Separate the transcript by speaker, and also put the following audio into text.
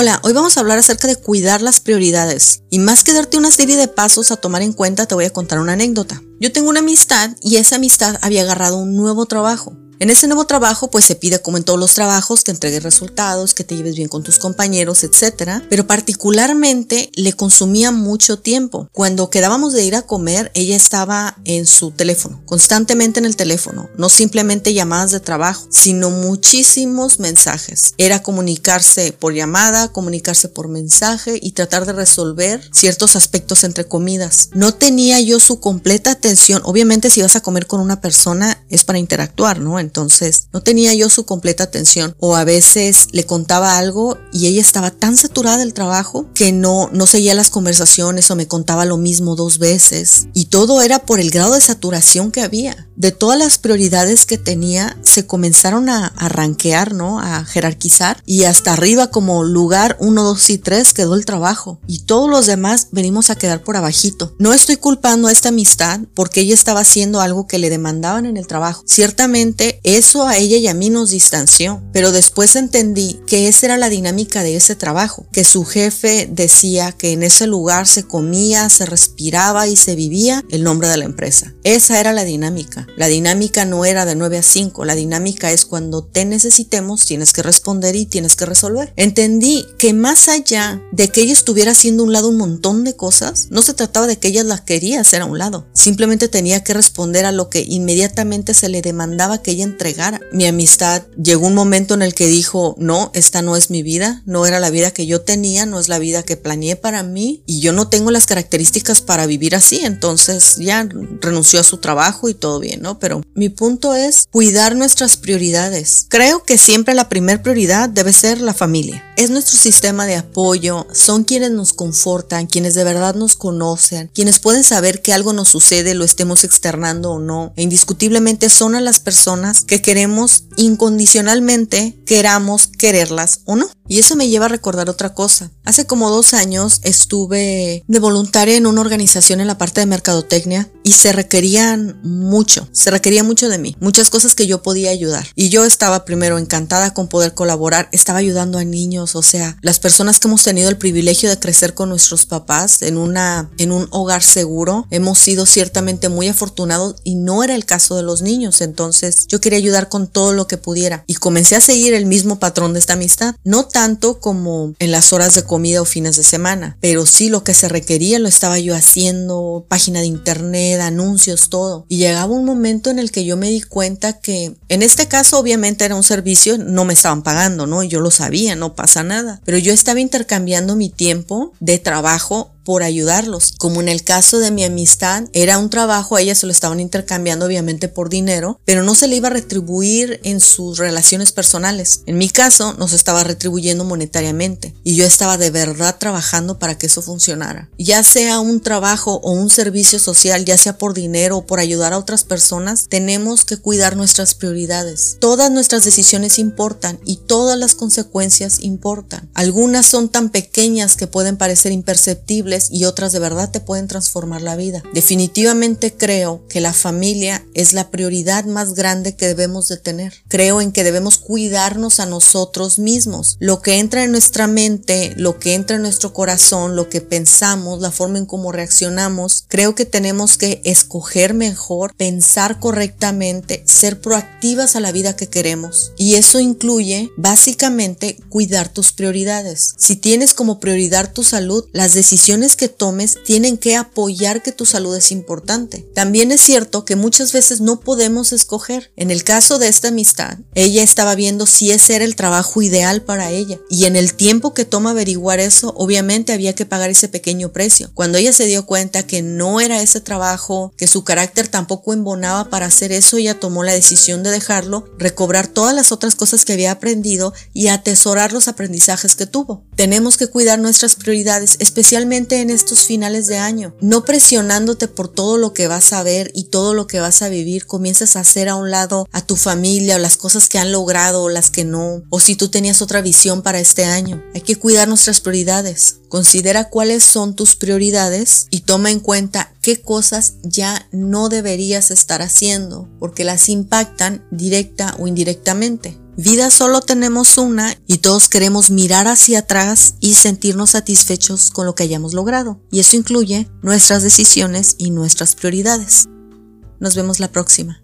Speaker 1: Hola, hoy vamos a hablar acerca de cuidar las prioridades. Y más que darte una serie de pasos a tomar en cuenta, te voy a contar una anécdota. Yo tengo una amistad y esa amistad había agarrado un nuevo trabajo. En ese nuevo trabajo, pues se pide como en todos los trabajos que entregues resultados, que te lleves bien con tus compañeros, etcétera. Pero particularmente le consumía mucho tiempo. Cuando quedábamos de ir a comer, ella estaba en su teléfono, constantemente en el teléfono, no simplemente llamadas de trabajo, sino muchísimos mensajes. Era comunicarse por llamada, comunicarse por mensaje y tratar de resolver ciertos aspectos entre comidas. No tenía yo su completa atención. Obviamente si vas a comer con una persona es para interactuar, ¿no? Entonces no tenía yo su completa atención o a veces le contaba algo y ella estaba tan saturada del trabajo que no, no seguía las conversaciones o me contaba lo mismo dos veces y todo era por el grado de saturación que había. De todas las prioridades que tenía se comenzaron a, arranquear, ¿no? A jerarquizar y hasta arriba como lugar 1, 2 y 3 quedó el trabajo y todos los demás venimos a quedar por abajito. No estoy culpando a esta amistad porque ella estaba haciendo algo que le demandaban en el trabajo. Ciertamente eso a ella y a mí nos distanció, pero después entendí que esa era la dinámica de ese trabajo, que su jefe decía que en ese lugar se comía, se respiraba y se vivía el nombre de la empresa. Esa era la dinámica. La dinámica no era de 9 a 5, la dinámica es cuando te necesitemos, tienes que responder y tienes que resolver. Entendí que más allá de que ella estuviera haciendo un lado un montón de cosas, no se trataba de que ella las quería hacer a un lado, simplemente tenía que responder a lo que inmediatamente se le demandaba que ella entregara. Mi amistad llegó un momento en el que dijo, no, esta no es mi vida, no era la vida que yo tenía, no es la vida que planeé para mí y yo no tengo las características para vivir así, entonces ya renunció a su trabajo y todo bien, ¿no? Pero mi punto es cuidar nuestras prioridades. Creo que siempre la primera prioridad debe ser la familia. Es nuestro sistema de apoyo, son quienes nos confortan, quienes de verdad nos conocen, quienes pueden saber que algo nos sucede, lo estemos externando o no. E indiscutiblemente son a las personas que queremos incondicionalmente, queramos quererlas o no. Y eso me lleva a recordar otra cosa. Hace como dos años estuve de voluntaria en una organización en la parte de mercadotecnia y se requerían mucho, se requería mucho de mí, muchas cosas que yo podía ayudar. Y yo estaba primero encantada con poder colaborar, estaba ayudando a niños, o sea, las personas que hemos tenido el privilegio de crecer con nuestros papás en una en un hogar seguro, hemos sido ciertamente muy afortunados y no era el caso de los niños, entonces yo quería ayudar con todo lo que pudiera y comencé a seguir el mismo patrón de esta amistad, no tanto como en las horas de comida o fines de semana, pero sí lo que se requería lo estaba yo haciendo, página de internet, anuncios, todo. Y llegaba un momento en el que yo me di cuenta que en este caso obviamente era un servicio, no me estaban pagando, ¿no? Yo lo sabía, no nada, pero yo estaba intercambiando mi tiempo de trabajo por ayudarlos. Como en el caso de mi amistad, era un trabajo, a ella se lo estaban intercambiando obviamente por dinero, pero no se le iba a retribuir en sus relaciones personales. En mi caso, nos estaba retribuyendo monetariamente y yo estaba de verdad trabajando para que eso funcionara. Ya sea un trabajo o un servicio social, ya sea por dinero o por ayudar a otras personas, tenemos que cuidar nuestras prioridades. Todas nuestras decisiones importan y todas las consecuencias importan. Algunas son tan pequeñas que pueden parecer imperceptibles y otras de verdad te pueden transformar la vida. Definitivamente creo que la familia es la prioridad más grande que debemos de tener. Creo en que debemos cuidarnos a nosotros mismos. Lo que entra en nuestra mente, lo que entra en nuestro corazón, lo que pensamos, la forma en cómo reaccionamos, creo que tenemos que escoger mejor, pensar correctamente, ser proactivas a la vida que queremos. Y eso incluye básicamente cuidar tus prioridades. Si tienes como prioridad tu salud, las decisiones que tomes tienen que apoyar que tu salud es importante. También es cierto que muchas veces no podemos escoger. En el caso de esta amistad, ella estaba viendo si ese era el trabajo ideal para ella. Y en el tiempo que toma averiguar eso, obviamente había que pagar ese pequeño precio. Cuando ella se dio cuenta que no era ese trabajo, que su carácter tampoco embonaba para hacer eso, ella tomó la decisión de dejarlo, recobrar todas las otras cosas que había aprendido y atesorar los aprendizajes que tuvo. Tenemos que cuidar nuestras prioridades, especialmente en estos finales de año, no presionándote por todo lo que vas a ver y todo lo que vas a vivir, comienzas a hacer a un lado a tu familia o las cosas que han logrado o las que no, o si tú tenías otra visión para este año. Hay que cuidar nuestras prioridades. Considera cuáles son tus prioridades y toma en cuenta qué cosas ya no deberías estar haciendo porque las impactan directa o indirectamente. Vida solo tenemos una y todos queremos mirar hacia atrás y sentirnos satisfechos con lo que hayamos logrado. Y eso incluye nuestras decisiones y nuestras prioridades. Nos vemos la próxima.